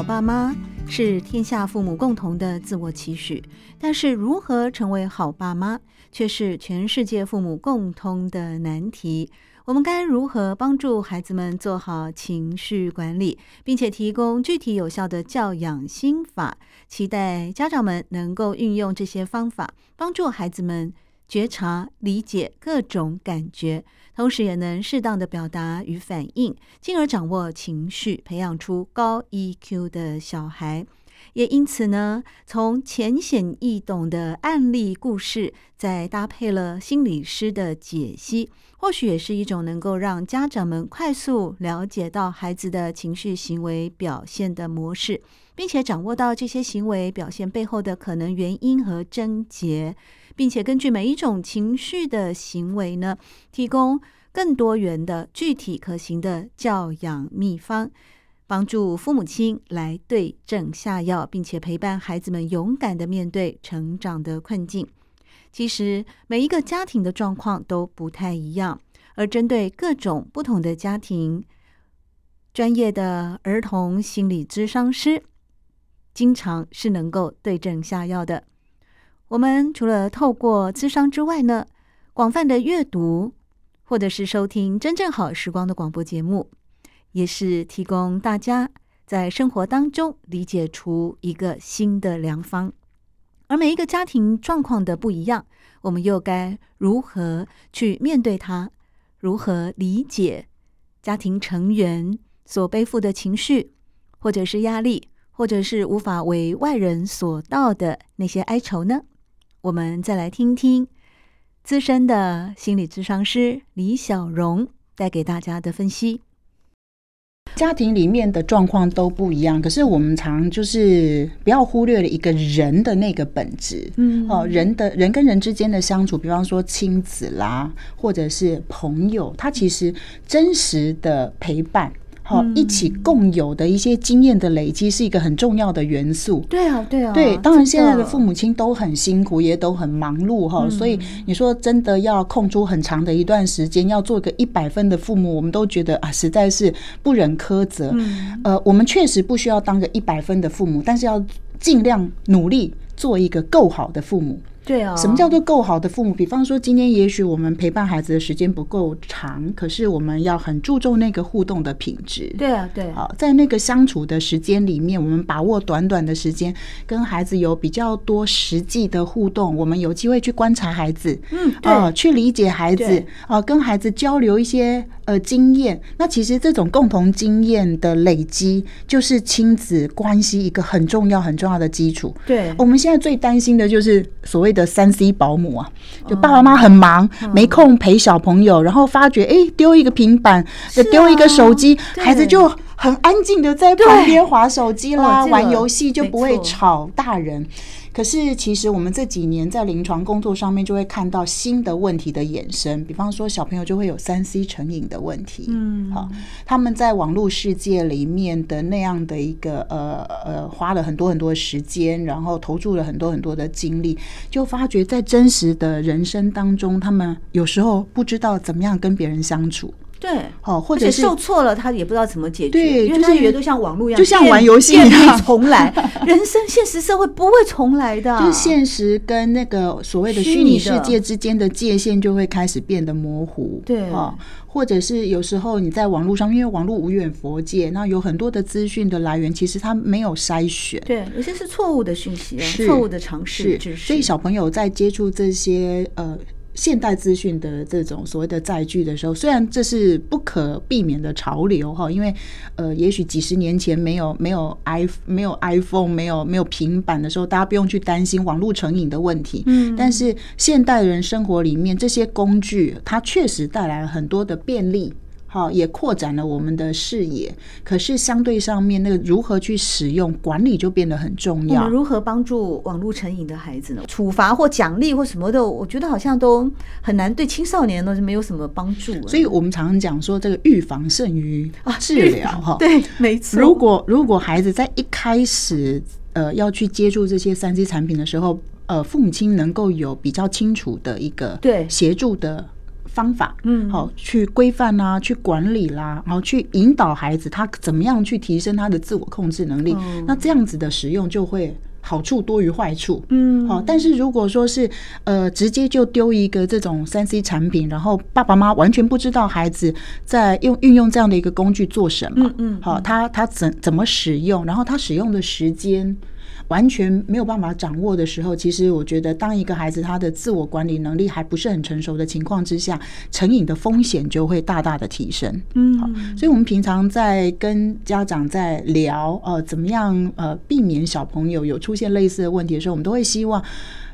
好爸妈是天下父母共同的自我期许，但是如何成为好爸妈，却是全世界父母共通的难题。我们该如何帮助孩子们做好情绪管理，并且提供具体有效的教养心法？期待家长们能够运用这些方法，帮助孩子们觉察、理解各种感觉，同时也能适当的表达与反应，进而掌握情绪，培养出高 EQ 的小孩。也因此呢，从浅显易懂的案例故事，再搭配了心理师的解析，或许也是一种能够让家长们快速了解到孩子的情绪行为表现的模式，并且掌握到这些行为表现背后的可能原因和症结，并且根据每一种情绪的行为呢，提供更多元的具体可行的教养秘方。帮助父母亲来对症下药，并且陪伴孩子们勇敢的面对成长的困境。其实每一个家庭的状况都不太一样，而针对各种不同的家庭，专业的儿童心理咨商师经常是能够对症下药的。我们除了透过咨商之外呢，广泛的阅读或者是收听真正好时光的广播节目。也是提供大家在生活当中理解出一个新的良方，而每一个家庭状况的不一样，我们又该如何去面对它？如何理解家庭成员所背负的情绪，或者是压力，或者是无法为外人所道的那些哀愁呢？我们再来听听资深的心理咨商师李小荣带给大家的分析。家庭里面的状况都不一样，可是我们常就是不要忽略了一个人的那个本质，嗯，哦，人的人跟人之间的相处，比方说亲子啦，或者是朋友，他其实真实的陪伴。好，一起共有的一些经验的累积是一个很重要的元素。对啊，对啊，对。当然，现在的父母亲都很辛苦，也都很忙碌哈。所以你说真的要空出很长的一段时间，要做个一百分的父母，我们都觉得啊，实在是不忍苛责。呃，我们确实不需要当个一百分的父母，但是要尽量努力做一个够好的父母。对啊，什么叫做够好的父母？比方说，今天也许我们陪伴孩子的时间不够长，可是我们要很注重那个互动的品质。对啊，对，好，在那个相处的时间里面，我们把握短短的时间，跟孩子有比较多实际的互动。我们有机会去观察孩子，嗯，啊，去理解孩子，啊，跟孩子交流一些呃经验。那其实这种共同经验的累积，就是亲子关系一个很重要很重要的基础。对，我们现在最担心的就是所谓。的三 C 保姆啊，就爸爸妈妈很忙，没空陪小朋友，然后发觉哎，丢一个平板，丢一个手机，孩子就很安静的在旁边划手机啦，玩游戏，就不会吵大人。可是，其实我们这几年在临床工作上面就会看到新的问题的衍生，比方说小朋友就会有三 C 成瘾的问题。嗯，好，他们在网络世界里面的那样的一个呃呃，花了很多很多时间，然后投注了很多很多的精力，就发觉在真实的人生当中，他们有时候不知道怎么样跟别人相处。对，哦，或者是受挫了，他也不知道怎么解决，对，因为他觉得都像网络一样，就像玩游戏一样，重来。人生现实社会不会重来的，就是现实跟那个所谓的虚拟世界之间的界限就会开始变得模糊。对哦，或者是有时候你在网络上，因为网络无远佛界，那有很多的资讯的来源，其实它没有筛选，对，有些是错误的讯息，错误的尝试，所以小朋友在接触这些呃。现代资讯的这种所谓的载具的时候，虽然这是不可避免的潮流哈，因为呃，也许几十年前没有没有 i 没有 iPhone 没有没有平板的时候，大家不用去担心网络成瘾的问题。嗯，但是现代人生活里面这些工具，它确实带来了很多的便利。好，也扩展了我们的视野。可是相对上面，那个如何去使用管理就变得很重要。我们如何帮助网络成瘾的孩子呢？处罚或奖励或什么的，我觉得好像都很难，对青少年都是没有什么帮助。所以我们常常讲说，这个预防胜于治疗。哈、啊，对，没错。如果如果孩子在一开始呃要去接触这些三 C 产品的时候，呃，父母亲能够有比较清楚的一个对协助的。方法，嗯，好，去规范啦，去管理啦，然后去引导孩子他怎么样去提升他的自我控制能力。嗯、那这样子的使用就会好处多于坏处，嗯，好。但是如果说是呃直接就丢一个这种三 C 产品，然后爸爸妈妈完全不知道孩子在用运用这样的一个工具做什么，嗯嗯，好，他他怎怎么使用，然后他使用的时间。完全没有办法掌握的时候，其实我觉得，当一个孩子他的自我管理能力还不是很成熟的情况之下，成瘾的风险就会大大的提升。嗯，好，所以我们平常在跟家长在聊，呃，怎么样呃避免小朋友有出现类似的问题的时候，我们都会希望。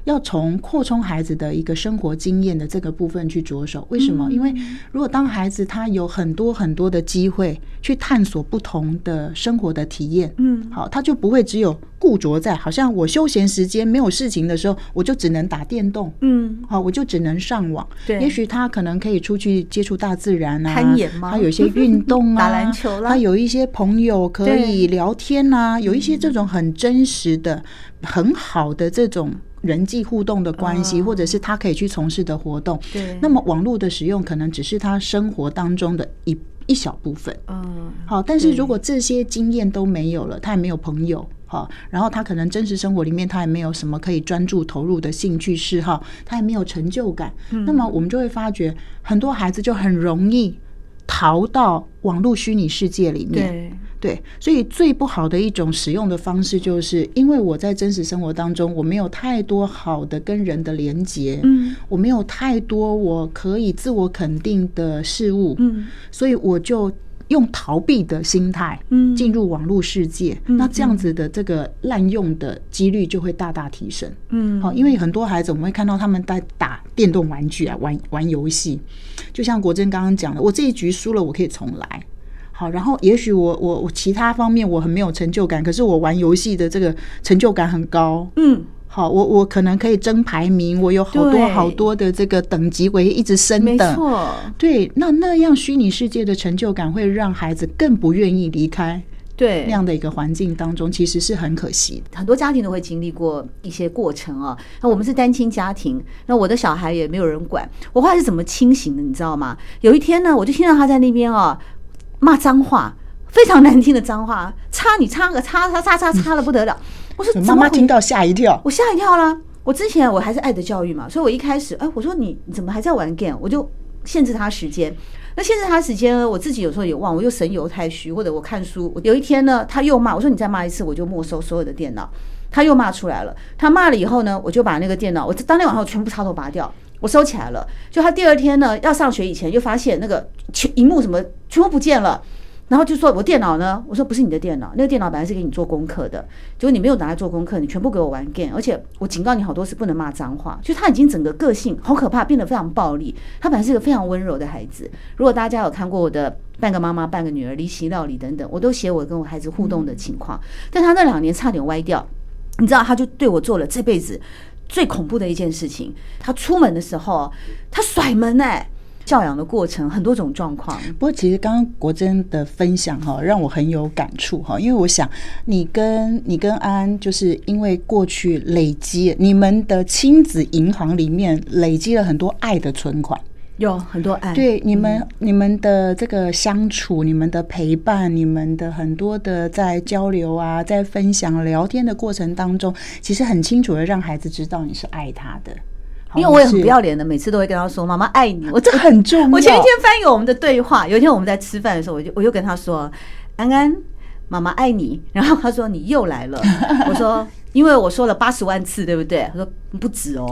要从扩充孩子的一个生活经验的这个部分去着手，为什么？因为如果当孩子他有很多很多的机会去探索不同的生活的体验，嗯，好，他就不会只有固着在好像我休闲时间没有事情的时候，我就只能打电动，嗯，好，我就只能上网。对，也许他可能可以出去接触大自然啊，攀岩吗？他有些运动啊，打篮球啦，他有一些朋友可以聊天啊，有一些这种很真实的、很好的这种。人际互动的关系，或者是他可以去从事的活动。对，那么网络的使用可能只是他生活当中的一一小部分。嗯，好，但是如果这些经验都没有了，他也没有朋友，好，然后他可能真实生活里面他也没有什么可以专注投入的兴趣嗜好，他也没有成就感。那么我们就会发觉，很多孩子就很容易逃到网络虚拟世界里面。对。对，所以最不好的一种使用的方式，就是因为我在真实生活当中，我没有太多好的跟人的连接，嗯，我没有太多我可以自我肯定的事物，嗯，所以我就用逃避的心态，嗯，进入网络世界，那这样子的这个滥用的几率就会大大提升，嗯，好，因为很多孩子我们会看到他们在打电动玩具啊，玩玩游戏，就像国珍刚刚讲的，我这一局输了，我可以重来。好，然后也许我我我其他方面我很没有成就感，可是我玩游戏的这个成就感很高。嗯，好，我我可能可以争排名，我有好多好多的这个等级，我也一直升等。没错，对，那那样虚拟世界的成就感会让孩子更不愿意离开。对，那样的一个环境当中，其实是很可惜的。很多家庭都会经历过一些过程啊。那我们是单亲家庭，那我的小孩也没有人管。我后来是怎么清醒的，你知道吗？有一天呢，我就听到他在那边啊。骂脏话，非常难听的脏话，擦你擦个擦擦擦擦擦的不得了。我说妈妈听到吓一跳，我吓一跳啦。我之前我还是爱的教育嘛，所以我一开始哎，我说你你怎么还在玩 game？我就限制他时间。那限制他时间呢，我自己有时候也忘，我又神游太虚，或者我看书。有一天呢，他又骂我说你再骂一次，我就没收所有的电脑。他又骂出来了，他骂了以后呢，我就把那个电脑，我当天晚上全部插头拔掉。我收起来了，就他第二天呢要上学以前，就发现那个全荧幕什么全部不见了，然后就说我电脑呢？我说不是你的电脑，那个电脑本来是给你做功课的，结果你没有拿来做功课，你全部给我玩 game，而且我警告你好多次不能骂脏话，就他已经整个个性好可怕，变得非常暴力。他本来是一个非常温柔的孩子，如果大家有看过我的半个妈妈半个女儿离奇料理等等，我都写我跟我孩子互动的情况，但他那两年差点歪掉，你知道，他就对我做了这辈子。最恐怖的一件事情，他出门的时候，他甩门哎、欸！教养的过程很多种状况。不过，其实刚刚国珍的分享哈，让我很有感触哈，因为我想你跟你跟安安，就是因为过去累积你们的亲子银行里面累积了很多爱的存款。有很多爱，对你们、嗯，你们的这个相处，你们的陪伴，你们的很多的在交流啊，在分享聊天的过程当中，其实很清楚的让孩子知道你是爱他的。因为我也很不要脸的，每次都会跟他说：“妈妈爱你。”我这很重要。我前一天翻译我们的对话，有一天我们在吃饭的时候，我就我又跟他说：“安安，妈妈爱你。”然后他说：“你又来了。”我说。因为我说了八十万次，对不对？他说不止哦，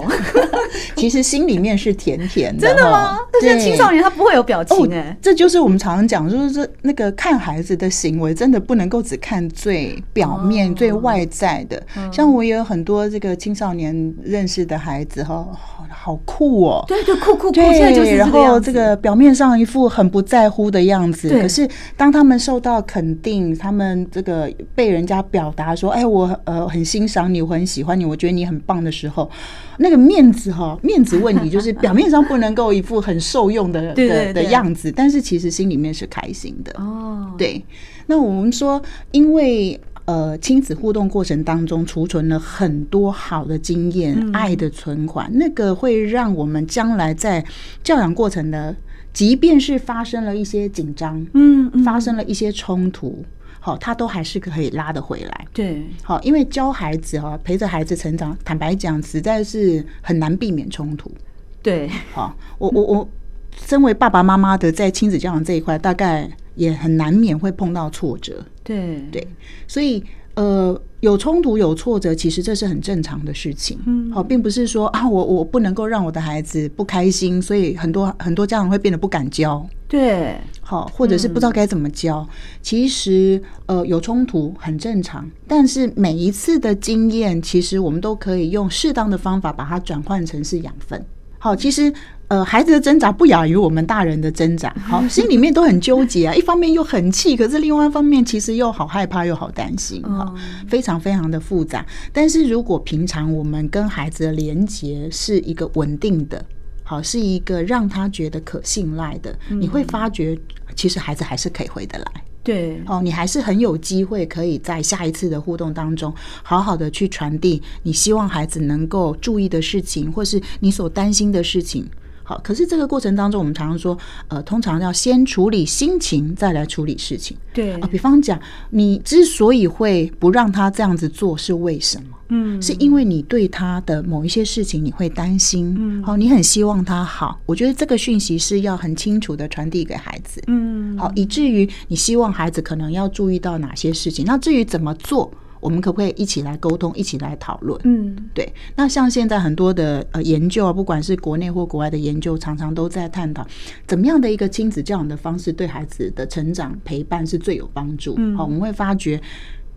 其实心里面是甜甜的。真的吗？但是青少年他不会有表情哎、哦，这就是我们常常讲，就是这那个看孩子的行为，真的不能够只看最表面、哦、最外在的。嗯、像我也有很多这个青少年认识的孩子哈，好酷哦，对对，酷酷酷，对，现在就是然后这个表面上一副很不在乎的样子，可是当他们受到肯定，他们这个被人家表达说，哎，我呃很欣赏你，我很喜欢你，我觉得你很棒的时候，那个面子哈，面子问题就是 表面上不能够一副很受用的的的样子，但是其实心里面是开心的哦。对，那我们说，因为。呃，亲子互动过程当中储存了很多好的经验，嗯、爱的存款，那个会让我们将来在教养过程的，即便是发生了一些紧张，嗯，嗯，发生了一些冲突，好，他都还是可以拉得回来。对，好，因为教孩子哈，陪着孩子成长，坦白讲，实在是很难避免冲突。对，好，我我我，身为爸爸妈妈的，在亲子教养这一块，大概。也很难免会碰到挫折，对对，所以呃，有冲突有挫折，其实这是很正常的事情。嗯，好，并不是说啊，我我不能够让我的孩子不开心，所以很多很多家长会变得不敢教。对，好，或者是不知道该怎么教。嗯、其实呃，有冲突很正常，但是每一次的经验，其实我们都可以用适当的方法把它转换成是养分。好，其实。呃，孩子的挣扎不亚于我们大人的挣扎，好，心里面都很纠结啊。一方面又很气，可是另外一方面其实又好害怕，又好担心，哈，非常非常的复杂。但是如果平常我们跟孩子的连接是一个稳定的，好，是一个让他觉得可信赖的，你会发觉，其实孩子还是可以回得来。对，哦，你还是很有机会可以在下一次的互动当中，好好的去传递你希望孩子能够注意的事情，或是你所担心的事情。好，可是这个过程当中，我们常常说，呃，通常要先处理心情，再来处理事情。对啊，比方讲，你之所以会不让他这样子做，是为什么？嗯，是因为你对他的某一些事情你会担心。嗯，好，你很希望他好。我觉得这个讯息是要很清楚的传递给孩子。嗯，好，以至于你希望孩子可能要注意到哪些事情。那至于怎么做？我们可不可以一起来沟通，一起来讨论？嗯，对。那像现在很多的呃研究啊，不管是国内或国外的研究，常常都在探讨怎么样的一个亲子教养的方式对孩子的成长陪伴是最有帮助。嗯，好，我们会发觉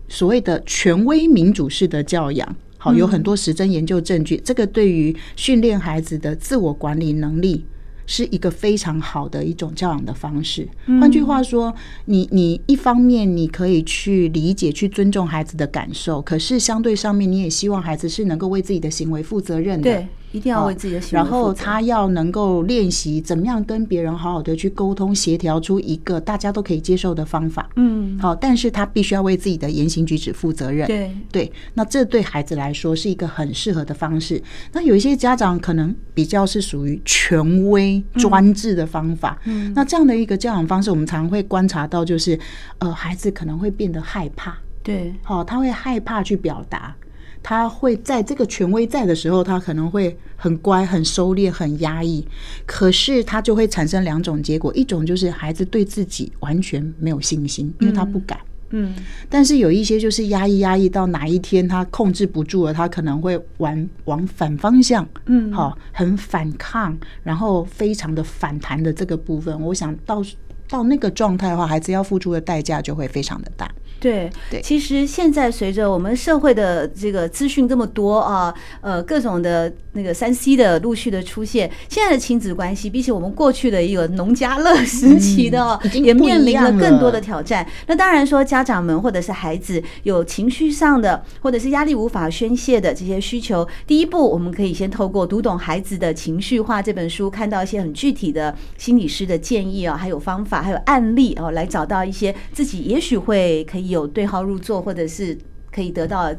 所谓的权威民主式的教养，好，有很多实证研究证据，这个对于训练孩子的自我管理能力。是一个非常好的一种教养的方式。换句话说，你你一方面你可以去理解、去尊重孩子的感受，可是相对上面你也希望孩子是能够为自己的行为负责任的。对。一定要为自己的行为。然后他要能够练习怎么样跟别人好好的去沟通协调出一个大家都可以接受的方法。嗯，好，但是他必须要为自己的言行举止负责任。对对，那这对孩子来说是一个很适合的方式。那有一些家长可能比较是属于权威专制的方法。嗯，那这样的一个教养方式，我们常会观察到，就是呃，孩子可能会变得害怕。对，好，他会害怕去表达。他会在这个权威在的时候，他可能会很乖、很收敛、很压抑。可是他就会产生两种结果：一种就是孩子对自己完全没有信心，因为他不敢。嗯。但是有一些就是压抑、压抑到哪一天他控制不住了，他可能会往往反方向，嗯，好，很反抗，然后非常的反弹的这个部分，我想到到那个状态的话，孩子要付出的代价就会非常的大。对，对，其实现在随着我们社会的这个资讯这么多啊，呃，各种的那个三 C 的陆续的出现，现在的亲子关系比起我们过去的一个农家乐时期的，也面临了更多的挑战。那当然说，家长们或者是孩子有情绪上的，或者是压力无法宣泄的这些需求，第一步我们可以先透过读懂孩子的情绪化这本书，看到一些很具体的心理师的建议啊，还有方法，还有案例哦，来找到一些自己也许会可以。有对号入座，或者是可以得到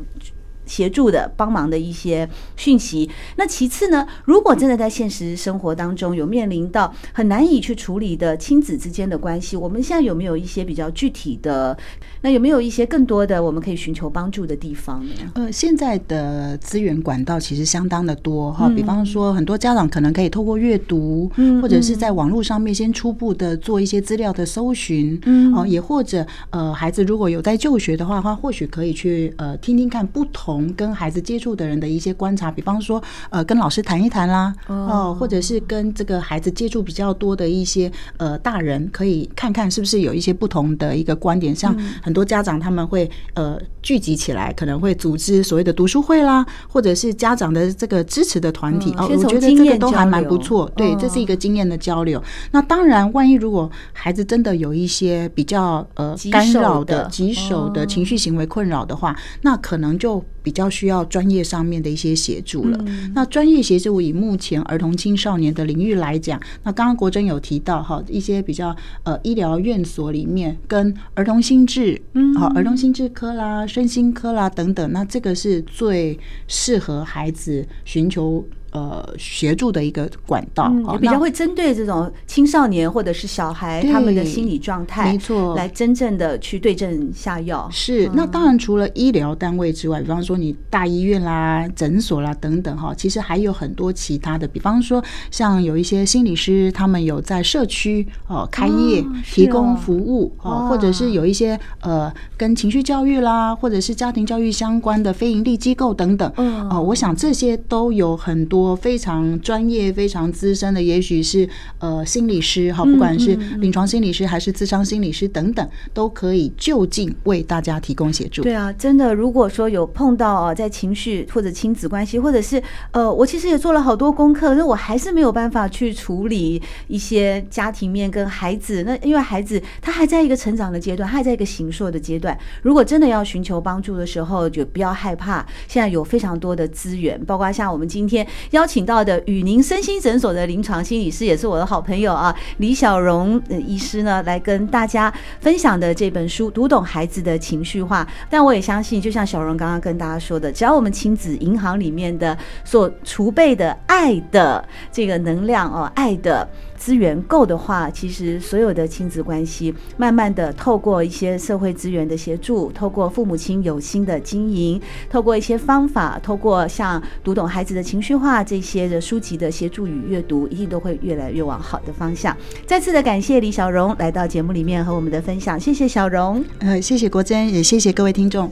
协助的帮忙的一些讯息。那其次呢，如果真的在现实生活当中有面临到很难以去处理的亲子之间的关系，我们现在有没有一些比较具体的？那有没有一些更多的我们可以寻求帮助的地方呢？呃，现在的资源管道其实相当的多哈，比方说很多家长可能可以透过阅读，或者是在网络上面先初步的做一些资料的搜寻，嗯，哦，也或者呃，孩子如果有在就学的话，他或许可以去呃听听看不同。从跟孩子接触的人的一些观察，比方说，呃，跟老师谈一谈啦，哦，或者是跟这个孩子接触比较多的一些呃大人，可以看看是不是有一些不同的一个观点。像很多家长他们会呃聚集起来，可能会组织所谓的读书会啦，或者是家长的这个支持的团体哦，我觉得这个都还蛮不错。对，这是一个经验的交流。那当然，万一如果孩子真的有一些比较呃干扰的、棘手的情绪行为困扰的话，那可能就比较需要专业上面的一些协助了。那专业协助以目前儿童青少年的领域来讲，那刚刚国珍有提到哈，一些比较呃医疗院所里面跟儿童心智，嗯，好，儿童心智科啦、身心科啦等等，那这个是最适合孩子寻求。呃，协助的一个管道，嗯，比较会针对这种青少年或者是小孩他们的心理状态，没错，来真正的去对症下药。是，那当然除了医疗单位之外，比方说你大医院啦、诊所啦等等哈，其实还有很多其他的，比方说像有一些心理师，他们有在社区哦开业提供服务哦，或者是有一些呃跟情绪教育啦，或者是家庭教育相关的非营利机构等等。嗯，哦，我想这些都有很多。我非常专业、非常资深的，也许是呃心理师哈，不管是临床心理师还是咨商心理师等等，都可以就近为大家提供协助。对啊，真的，如果说有碰到啊，在情绪或者亲子关系，或者是呃，我其实也做了好多功课，那我还是没有办法去处理一些家庭面跟孩子。那因为孩子他还在一个成长的阶段，他还在一个形塑的阶段。如果真的要寻求帮助的时候，就不要害怕。现在有非常多的资源，包括像我们今天。邀请到的雨宁身心诊所的临床心理师，也是我的好朋友啊，李小荣医师呢，来跟大家分享的这本书《读懂孩子的情绪化》。但我也相信，就像小荣刚刚跟大家说的，只要我们亲子银行里面的所储备的爱的这个能量哦，爱的。资源够的话，其实所有的亲子关系，慢慢的透过一些社会资源的协助，透过父母亲有心的经营，透过一些方法，透过像读懂孩子的情绪化这些的书籍的协助与阅读，一定都会越来越往好的方向。再次的感谢李小荣来到节目里面和我们的分享，谢谢小荣，呃，谢谢国珍，也谢谢各位听众。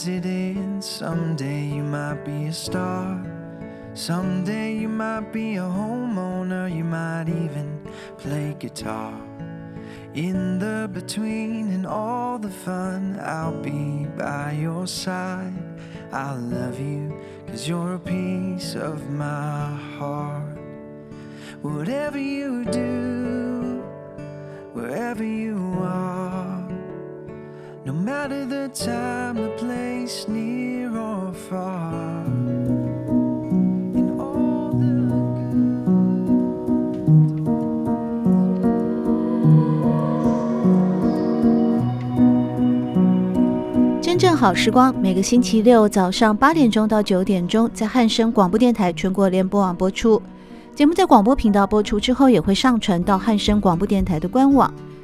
The president. Someday you might be a star. Someday you might be a homeowner. You might even play guitar. In the between and all the fun, I'll be by your side. I'll love you, cause you're a piece of my heart. Whatever you do, wherever you are. No matter the time, the place, near or far. In all the 真正好时光，每个星期六早上八点钟到九点钟，在汉声广播电台全国联播网播出。节目在广播频道播出之后，也会上传到汉声广播电台的官网。